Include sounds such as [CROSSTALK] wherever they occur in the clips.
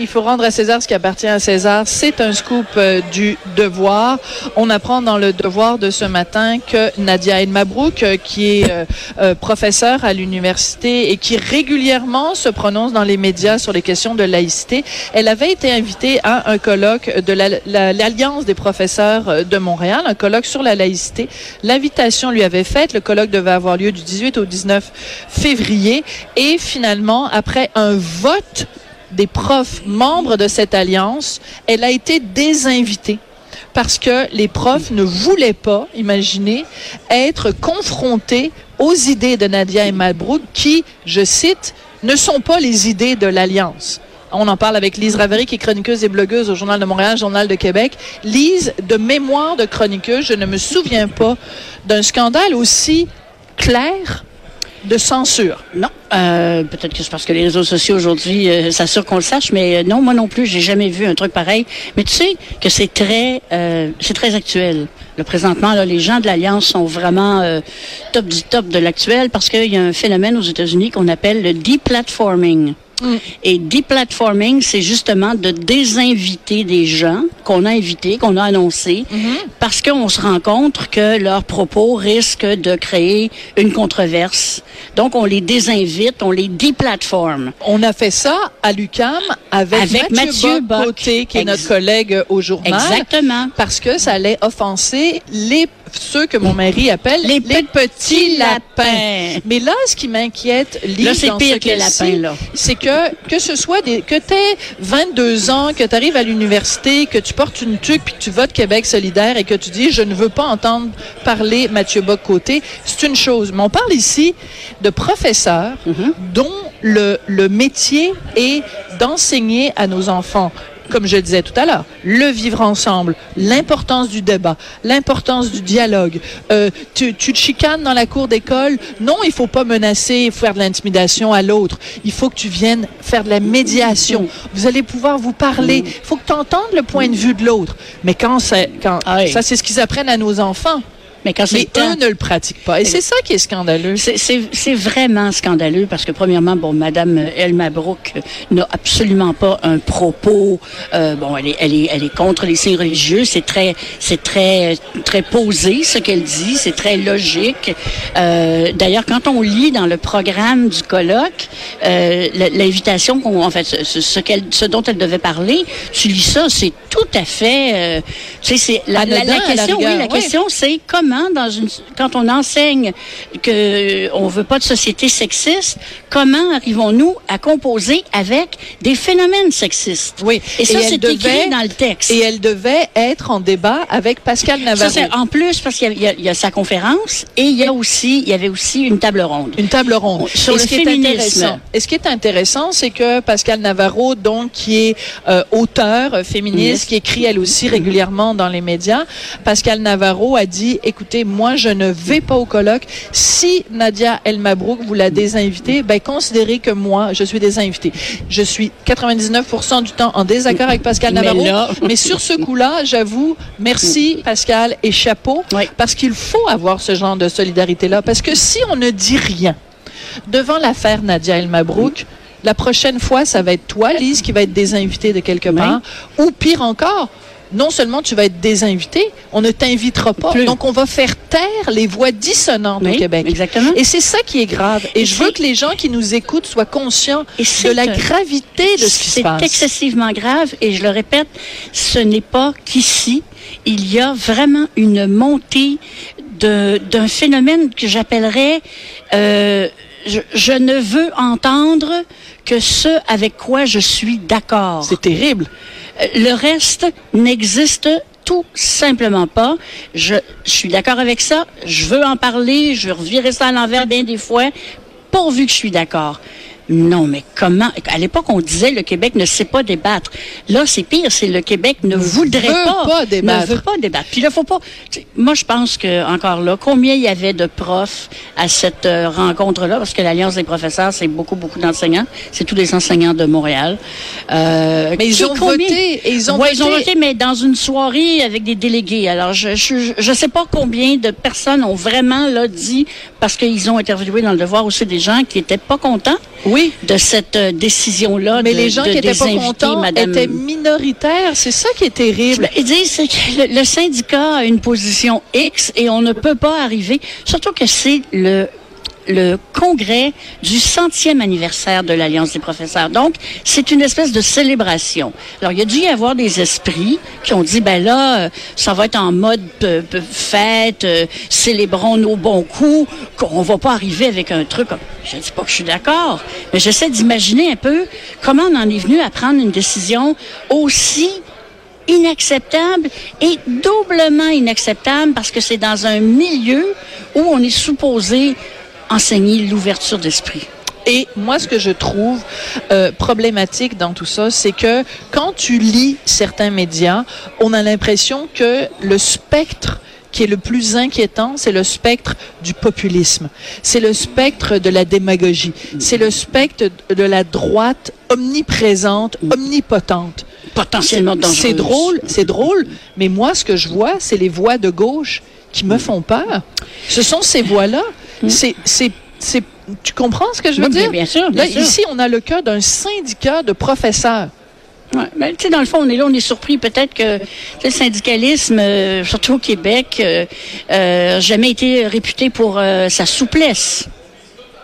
Il faut rendre à César ce qui appartient à César. C'est un scoop euh, du devoir. On apprend dans le devoir de ce matin que Nadia El Mabrouk, euh, qui est euh, euh, professeure à l'université et qui régulièrement se prononce dans les médias sur les questions de laïcité, elle avait été invitée à un colloque de la- la- l'Alliance des professeurs de Montréal, un colloque sur la laïcité. L'invitation lui avait faite. Le colloque devait avoir lieu du 18 au 19 février. Et finalement, après un vote des profs membres de cette alliance, elle a été désinvitée parce que les profs ne voulaient pas, imaginez, être confrontés aux idées de Nadia et Malbrook qui, je cite, ne sont pas les idées de l'alliance. On en parle avec Lise Ravary, qui est chroniqueuse et blogueuse au Journal de Montréal, Journal de Québec. Lise, de mémoire de chroniqueuse, je ne me souviens pas d'un scandale aussi clair de censure. Non, euh, peut-être que c'est parce que les réseaux sociaux aujourd'hui euh, s'assurent qu'on le sache, mais euh, non, moi non plus, j'ai jamais vu un truc pareil. Mais tu sais que c'est très, euh, c'est très actuel. Le présentement, là, les gens de l'alliance sont vraiment top du top de l'actuel parce qu'il y a un phénomène aux États-Unis qu'on appelle le deplatforming. Et deplatforming, c'est justement de désinviter des gens qu'on a invités, qu'on a annoncés, parce qu'on se rend compte que leurs propos risquent de créer une controverse. Donc, on les désinvite, on les deplatforme. On a fait ça à l'UCAM avec, Avec Mathieu, Mathieu Bock. Qui est notre collègue au journal. Exactement. Parce que ça allait offenser les ceux que mon mari appelle Les petits, petits lapins. lapins. Mais là, ce qui m'inquiète, Lise, c'est pire ce que les lapins, là. c'est que que ce soit des que t'aies 22 ans, que tu arrives à l'université, que tu portes une tuque puis que tu votes Québec solidaire et que tu dis je ne veux pas entendre parler Mathieu Bock côté, c'est une chose. Mais on parle ici de professeurs Mm-hmm. dont le le métier est d'enseigner à nos enfants comme je le disais tout à l'heure, le vivre ensemble, l'importance du débat, l'importance du dialogue. Euh, tu, tu te chicanes dans la cour d'école? Non, il faut pas menacer, faire de l'intimidation à l'autre. Il faut que tu viennes faire de la médiation. Vous allez pouvoir vous parler. Il faut que tu entendes le point de vue de l'autre. Mais quand, c'est- quand Ah oui. ça, c'est ce qu'ils apprennent à nos enfants. Mais quand c'est Mais le temps- eux ne le pratiquent pas. Et c'est ça qui est scandaleux. C'est- vraiment scandaleux parce que premièrement, bon, Madame El Mabrouk euh, n'a absolument pas un propos. euh, bon, elle est, elle est, elle est contre les signes religieux. C'est très, c'est très, très posé ce qu'elle dit. C'est très logique. Euh, D'ailleurs, quand on lit dans le programme du colloque euh, l'invitation qu'on, en fait, ce, ce- ce qu'elle, ce dont elle devait parler, tu lis ça, c'est tout à fait. euh, tu sais, c'est la, la- question. oui, la oui. question, c'est comment dans une quand on enseigne que on veut pas de société sexiste, comment arrivons-nous à composer avec des phénomènes sexistes? Oui. Et ça, c'est écrit dans le texte. Et elle devait être en débat avec Pascal ça, Navarro. c'est en plus parce qu'il y y, y a sa conférence et il y a aussi il y avait aussi une table ronde. Une table ronde. Sur Et le ce est féminisme. intéressant- Et ce qui est intéressant, c'est que Pascal Navarro, donc, qui est euh, auteur euh, féministe, qui écrit elle aussi régulièrement dans les médias, Pascal Navarro a dit, écoutez, moi, je ne vais pas au colloque. Si Nadia El Mabrouk vous l'a désinvité, ben, considérez que moi, je suis désinvité. Je suis 99% du temps en désaccord avec Pascal Mais Navarro. là- mais sur ce coup-là, j'avoue, merci Pascal et chapeau, Oui. parce qu'il faut avoir ce genre de solidarité-là. Parce que si on ne dit rien devant l'affaire Nadia El Mabrouk, la prochaine fois, ça va être toi, Lise, qui va être désinvitée de quelque part. Ou pire encore, non seulement tu vas être désinvité, on ne t'invitera pas. Plus. Donc, on va faire taire les voix dissonantes au Québec. exactement. Et c'est ça qui est grave. Et, Et je veux c'est- que les gens qui nous écoutent soient conscients de c'est la gravité de ce qui se C'est passe. excessivement grave et je le répète, ce n'est pas qu'ici, il y a vraiment une montée d'un phénomène que j'appellerais euh, je, je ne veux entendre que ce avec quoi je suis d'accord. C'est terrible. Euh, Le reste n'existe tout simplement pas. Je, je suis d'accord avec ça. Je veux en parler. Je veux revirer ça à l'envers bien des fois, pourvu que je suis d'accord. Non, mais comment? À l'époque, on disait le Québec ne sait pas débattre. Là, c'est pire, c'est le Québec ne, voudrait veut pas, pas débattre. Ne veut pas débattre. Puis là, faut pas. Moi, je pense que encore là, combien il y avait de profs à cette euh, rencontre-là, parce que l'Alliance des professeurs, c'est beaucoup, beaucoup d'enseignants. C'est tous les enseignants de Montréal. Euh, Mais ils ont combien- voté, et ils ont Ouais, ils ont voté. voté, mais dans une soirée avec des délégués. Alors, je je, je sais pas combien de personnes ont vraiment là dit parce qu'ils ont interviewé dans le devoir aussi des gens qui étaient pas contents Oui. De cette euh, décision-là. Mais de- les gens de qui étaient pas contents Madame- étaient minoritaires. C'est ça qui est terrible. Ben, Ils disent que le, le syndicat a une position X et on ne peut pas arriver. Surtout que c'est le le congrès du centième anniversaire de l'Alliance des professeurs. Donc, c'est une espèce de célébration. Alors, il y a dû y avoir des esprits qui ont dit, ben là, euh, ça va être en mode euh, euh, fête, euh, célébrons nos bons coups, qu'on va pas arriver avec un truc. Je dis pas que je suis d'accord, mais j'essaie d'imaginer un peu comment on en est venu à prendre une décision aussi inacceptable et doublement inacceptable parce que c'est dans un milieu où on est supposé enseigner l'ouverture d'esprit. Et moi, ce que je trouve euh, problématique dans tout ça, c'est que quand tu lis certains médias, on a l'impression que le spectre qui est le plus inquiétant, c'est le spectre du populisme. C'est le spectre de la démagogie. C'est le spectre de la droite omniprésente, omnipotente. Potentiellement dangereuse. C'est drôle, c'est drôle, mais moi, ce que je vois, c'est les voix de gauche qui me font peur. Ce sont ces voix-là. C'est, c'est, c'est, tu comprends ce que je veux Oui, dire? bien sûr, bien Là, sûr. ici, on a le cas d'un syndicat de professeurs. Ouais, mais tu sais, dans le fond, on est là, on est surpris peut-être que le syndicalisme, euh, surtout au Québec, euh, euh, jamais été réputé pour euh, sa souplesse.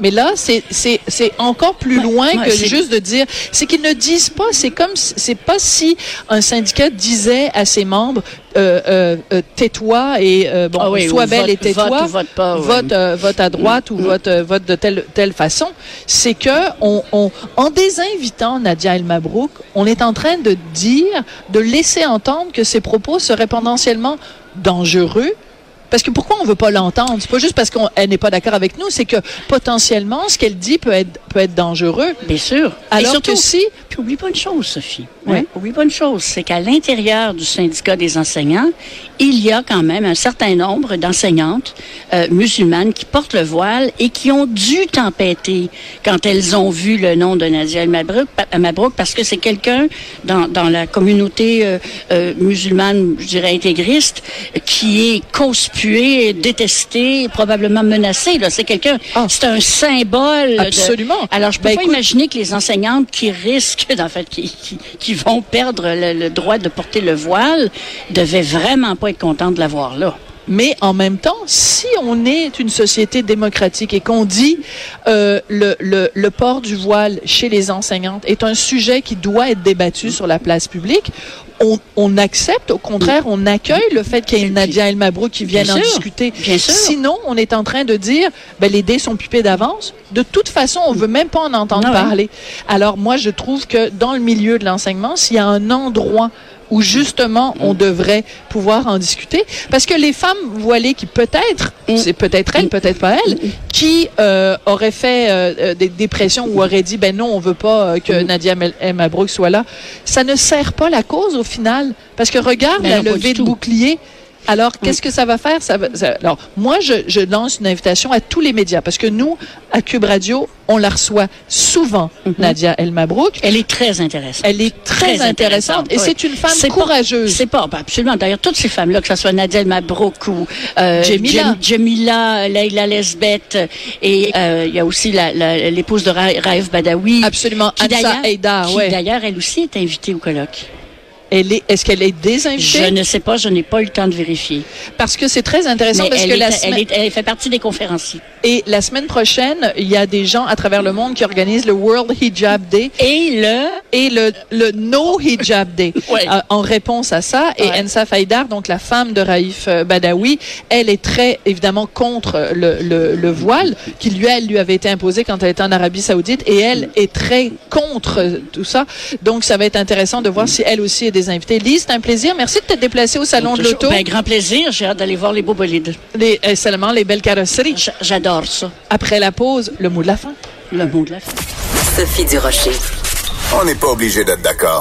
Mais là, c'est, c'est, c'est encore plus Ouais, loin ouais, que juste de dire. C'est qu'ils ne disent pas. C'est comme, si- c'est pas si un syndicat disait à ses membres, euh, euh, euh, tais-toi et euh, bon, Ah oui, sois belle vote- et tais-toi. vote ou vote pas, ouais. Vote, euh, vote à droite ou vote, euh, vote de telle, telle façon. C'est que on, on, en désinvitant Nadia El Mabrouk, on est en train de dire, de laisser entendre que ses propos seraient potentiellement dangereux. Parce que pourquoi on veut pas l'entendre? C'est pas juste parce qu'elle n'est pas d'accord avec nous, c'est que potentiellement, ce qu'elle dit peut être, peut être dangereux. Bien sûr. Alors Et surtout, que si, Puis oublie pas une chose, Sophie. Oui. Pas une chose, c'est qu'à l'intérieur du syndicat des enseignants, il y a quand même un certain nombre d'enseignantes euh, musulmanes qui portent le voile et qui ont dû tempêter quand elles ont vu le nom de Nadia El Mabrouk, pa- Mabrouk parce que c'est quelqu'un dans, dans la communauté euh, euh, musulmane, je dirais intégriste, qui est conspué, détesté, probablement menacé. Là, c'est quelqu'un, Ah. c'est un symbole. de- Absolument. alors, je peux Ben, pas écoute- imaginer que les enseignantes qui risquent, [LAUGHS] en fait, qui, qui, qui vont perdre le, le droit de porter le voile, devaient vraiment pas être contentes de l'avoir là. Mais en même temps, si on est une société démocratique et qu'on dit euh, le, le, le port du voile chez les enseignantes est un sujet qui doit être débattu sur la place publique, on, on accepte, au contraire, on accueille le fait qu'il y ait Nadia El Mabrouk qui vienne Bien en sûr, discuter. bien sûr. Sinon, on est en train de dire, ben, les dés sont pipés d'avance. De toute façon, on veut même pas en entendre Ah ouais. parler. Alors, moi, je trouve que dans le milieu de l'enseignement, s'il y a un endroit où justement on devrait pouvoir en discuter. Parce que les femmes voilées qui peut-être, Mm. c'est peut-être elles, peut-être pas elles, qui euh, auraient fait euh, euh, des, des pressions ou auraient dit, ben non, on veut pas euh, Mm. que Nadia Mel- El Mabrouk soit là, ça ne sert pas la cause au final. Parce que regarde Ben la non, levée de bouclier. Alors, qu'est-ce que ça va faire? Ça va, ça- alors, moi, je, je lance une invitation à tous les médias parce que nous, à Cube Radio, on la reçoit souvent, Nadia El Mabrouk. Elle est très intéressante. Elle est très, Très intéressante, et oui. c'est une femme courageuse. C'est pas, ben absolument. D'ailleurs, toutes ces femmes-là, que ce soit Nadia El Mabrouk ou euh, Jamila. Jem- Jamila, Leila Lesbeth, et euh, il y a aussi la- la- l'épouse de Ra- Raif Badawi. Absolument. Qui ouais. d'ailleurs, elle aussi est invitée au colloque. Elle est, est-ce qu'elle est désinvitée? Je ne sais pas, je n'ai pas eu le temps de vérifier. Parce que c'est très intéressant Mais parce elle, que est- la elle, semaine, est- elle fait partie des conférenciers. et la semaine prochaine, il y a des gens à travers le monde qui organisent le World Hijab Day Et le... et le, le No Hijab Day. [LAUGHS] Ouais. Euh, en réponse à ça, et Ouais. Ensa Faïdar, donc la femme de Raif euh, Badawi, elle est très évidemment contre le, le, le voile qui lui, elle, lui avait été imposé quand elle était en Arabie Saoudite, et elle est très contre tout ça. Donc ça va être intéressant de voir si elle aussi est des invités. Lise, c'est un plaisir. Merci de te déplacer au salon de l'auto. Ben, grand plaisir, j'ai hâte d'aller voir les beaux bolides. Les, euh, seulement les belles carrosseries. J'adore ça, Après la pause, le mot de la fin. le mot de la fin. Sophie Durocher. On n'est pas obligé d'être d'accord.